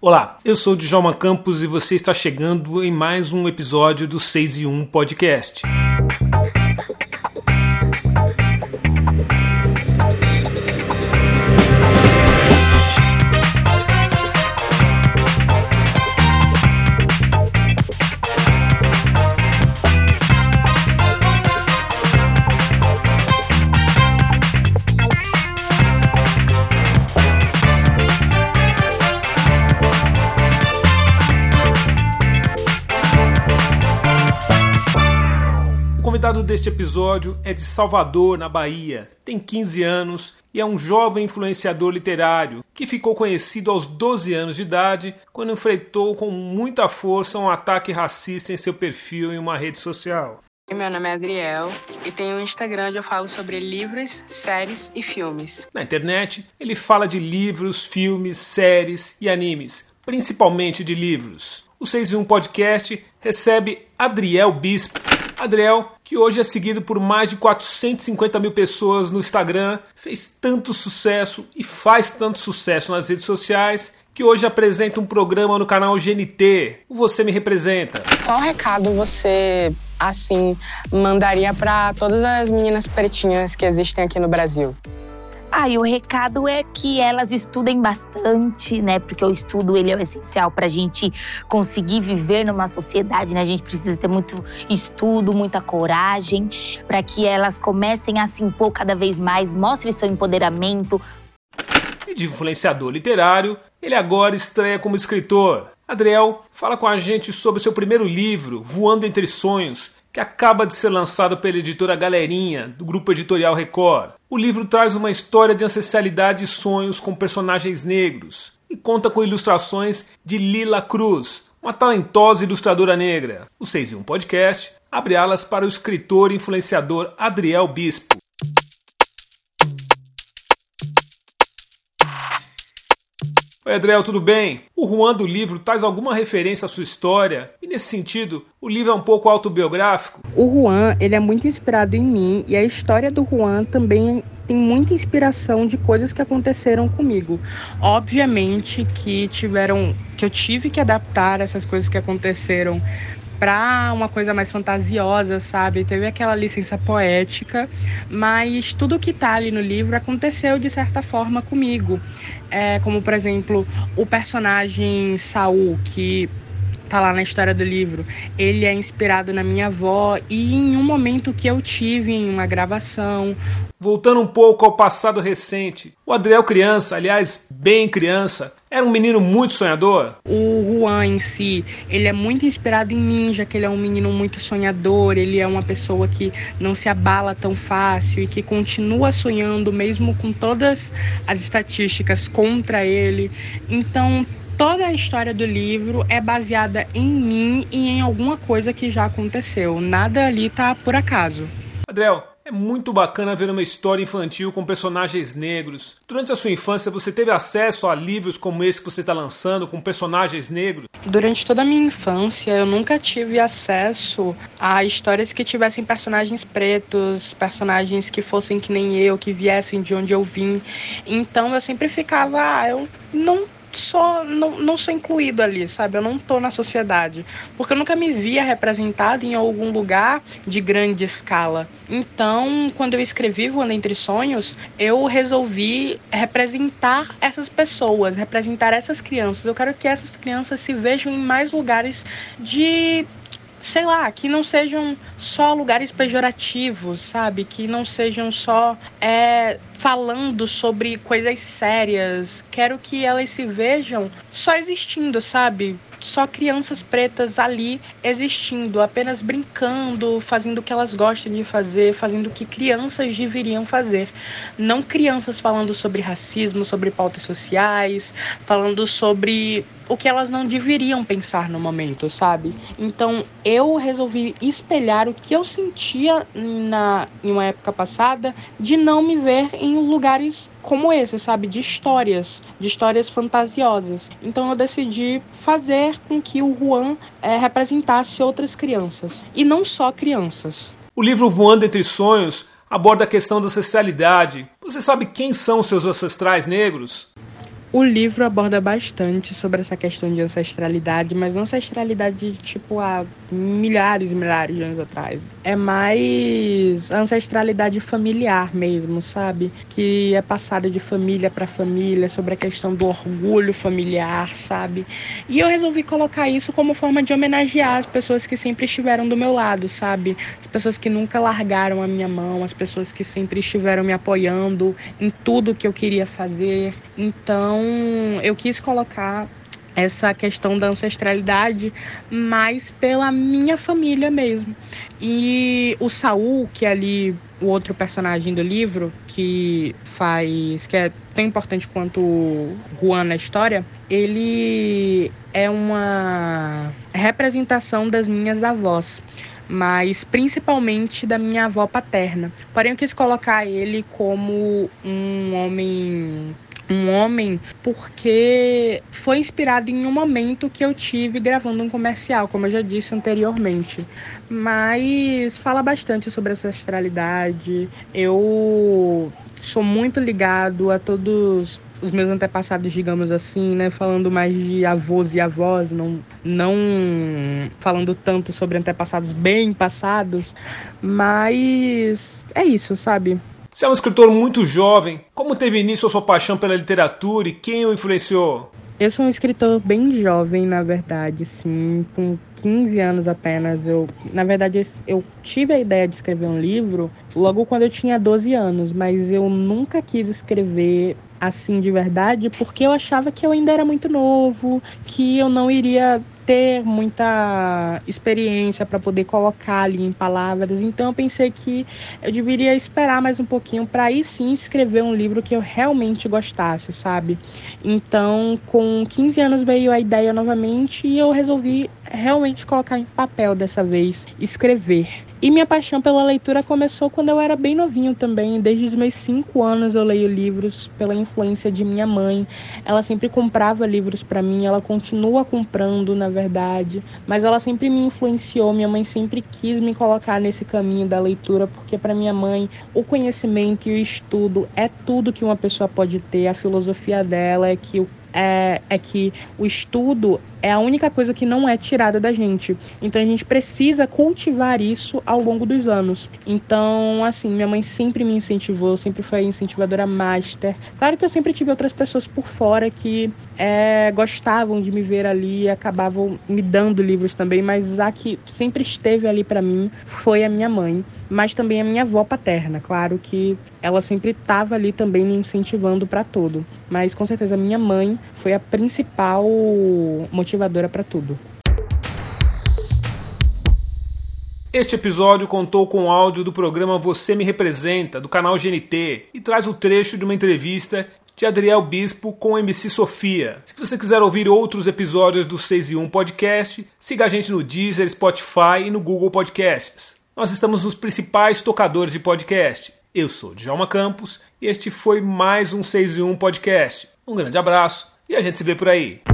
Olá, eu sou o Djalma Campos e você está chegando em mais um episódio do 6 e 1 Podcast. Convidado deste episódio é de Salvador, na Bahia. Tem 15 anos e é um jovem influenciador literário que ficou conhecido aos 12 anos de idade quando enfrentou com muita força um ataque racista em seu perfil em uma rede social. Meu nome é Adriel e tenho um Instagram onde eu falo sobre livros, séries e filmes. Na internet, ele fala de livros, filmes, séries e animes, principalmente de livros. O 6 1 Podcast recebe Adriel Bispo, Adriel, que hoje é seguido por mais de 450 mil pessoas no Instagram, fez tanto sucesso e faz tanto sucesso nas redes sociais que hoje apresenta um programa no canal GNT, o Você Me Representa. Qual recado você, assim, mandaria para todas as meninas pretinhas que existem aqui no Brasil? Ah, e o recado é que elas estudem bastante, né? Porque o estudo ele é o essencial para a gente conseguir viver numa sociedade, né? A gente precisa ter muito estudo, muita coragem, para que elas comecem a se impor cada vez mais, mostrem seu empoderamento. E de influenciador literário, ele agora estreia como escritor. Adriel fala com a gente sobre seu primeiro livro, Voando Entre Sonhos, que acaba de ser lançado pela editora Galerinha, do grupo editorial Record. O livro traz uma história de ancestralidade e sonhos com personagens negros e conta com ilustrações de Lila Cruz, uma talentosa ilustradora negra. O 6 em 1 Podcast abre alas para o escritor e influenciador Adriel Bispo. Oi, Adriel, tudo bem? O Juan do livro traz alguma referência à sua história? E nesse sentido, o livro é um pouco autobiográfico? O Juan, ele é muito inspirado em mim e a história do Juan também tem muita inspiração de coisas que aconteceram comigo. Obviamente que tiveram que eu tive que adaptar essas coisas que aconteceram para uma coisa mais fantasiosa, sabe? Teve aquela licença poética, mas tudo que tá ali no livro aconteceu de certa forma comigo. É, como, por exemplo, o personagem Saul, que tá lá na história do livro. Ele é inspirado na minha avó e em um momento que eu tive em uma gravação. Voltando um pouco ao passado recente, o Adriel criança, aliás, bem criança, era um menino muito sonhador? O Juan em si, ele é muito inspirado em mim, já que ele é um menino muito sonhador, ele é uma pessoa que não se abala tão fácil e que continua sonhando mesmo com todas as estatísticas contra ele. Então, toda a história do livro é baseada em mim e em alguma coisa que já aconteceu. Nada ali tá por acaso. Adriel, é muito bacana ver uma história infantil com personagens negros. Durante a sua infância, você teve acesso a livros como esse que você está lançando, com personagens negros? Durante toda a minha infância, eu nunca tive acesso a histórias que tivessem personagens pretos, personagens que fossem que nem eu, que viessem de onde eu vim. Então eu sempre ficava, ah, eu não só não, não sou incluído ali, sabe? Eu não tô na sociedade, porque eu nunca me via representado em algum lugar de grande escala. Então, quando eu escrevi Voando Entre Sonhos, eu resolvi representar essas pessoas, representar essas crianças. Eu quero que essas crianças se vejam em mais lugares de sei lá, que não sejam só lugares pejorativos, sabe? Que não sejam só é, falando sobre coisas sérias. Quero que elas se vejam só existindo, sabe? só crianças pretas ali existindo, apenas brincando, fazendo o que elas gostam de fazer, fazendo o que crianças deveriam fazer. Não crianças falando sobre racismo, sobre pautas sociais, falando sobre o que elas não deveriam pensar no momento, sabe? Então eu resolvi espelhar o que eu sentia na, em uma época passada de não me ver em lugares como esse, sabe? De histórias, de histórias fantasiosas. Então eu decidi fazer com que o Juan é, representasse outras crianças. E não só crianças. O livro Voando Entre Sonhos aborda a questão da ancestralidade. Você sabe quem são seus ancestrais negros? O livro aborda bastante sobre essa questão de ancestralidade, mas ancestralidade tipo há milhares e milhares de anos atrás. É mais ancestralidade familiar mesmo, sabe? Que é passada de família para família, sobre a questão do orgulho familiar, sabe? E eu resolvi colocar isso como forma de homenagear as pessoas que sempre estiveram do meu lado, sabe? As pessoas que nunca largaram a minha mão, as pessoas que sempre estiveram me apoiando em tudo que eu queria fazer. Então, então, eu quis colocar essa questão da ancestralidade mais pela minha família mesmo. E o Saul, que é ali o outro personagem do livro, que faz. que é tão importante quanto o Juan na história, ele é uma representação das minhas avós mas principalmente da minha avó paterna. Porém, eu quis colocar ele como um homem um homem porque foi inspirado em um momento que eu tive gravando um comercial, como eu já disse anteriormente. Mas fala bastante sobre essa astralidade. Eu sou muito ligado a todos os meus antepassados, digamos assim, né? Falando mais de avós e avós, não, não falando tanto sobre antepassados bem passados, mas é isso, sabe? Você é um escritor muito jovem. Como teve início a sua paixão pela literatura e quem o influenciou? Eu sou um escritor bem jovem, na verdade, sim, com 15 anos apenas. Eu, na verdade, eu tive a ideia de escrever um livro logo quando eu tinha 12 anos, mas eu nunca quis escrever assim de verdade, porque eu achava que eu ainda era muito novo, que eu não iria ter muita experiência para poder colocar ali em palavras. Então eu pensei que eu deveria esperar mais um pouquinho para aí sim escrever um livro que eu realmente gostasse, sabe? Então, com 15 anos veio a ideia novamente e eu resolvi realmente colocar em papel dessa vez, escrever. E minha paixão pela leitura começou quando eu era bem novinho também. Desde os meus cinco anos eu leio livros pela influência de minha mãe. Ela sempre comprava livros para mim, ela continua comprando, na verdade, mas ela sempre me influenciou. Minha mãe sempre quis me colocar nesse caminho da leitura, porque para minha mãe o conhecimento e o estudo é tudo que uma pessoa pode ter. A filosofia dela é que o é, é que o estudo é a única coisa que não é tirada da gente. Então a gente precisa cultivar isso ao longo dos anos. Então, assim, minha mãe sempre me incentivou, sempre foi incentivadora master. Claro que eu sempre tive outras pessoas por fora que é, gostavam de me ver ali e acabavam me dando livros também, mas a que sempre esteve ali para mim foi a minha mãe, mas também a minha avó paterna. Claro que ela sempre estava ali também me incentivando para tudo, mas com certeza a minha mãe foi a principal motivação motivadora para tudo. Este episódio contou com o áudio do programa Você Me Representa, do canal GNT, e traz o trecho de uma entrevista de Adriel Bispo com MC Sofia. Se você quiser ouvir outros episódios do 6 e 1 Podcast, siga a gente no Deezer, Spotify e no Google Podcasts. Nós estamos nos principais tocadores de podcast. Eu sou Djalma Campos e este foi mais um 6 e 1 Podcast. Um grande abraço e a gente se vê por aí.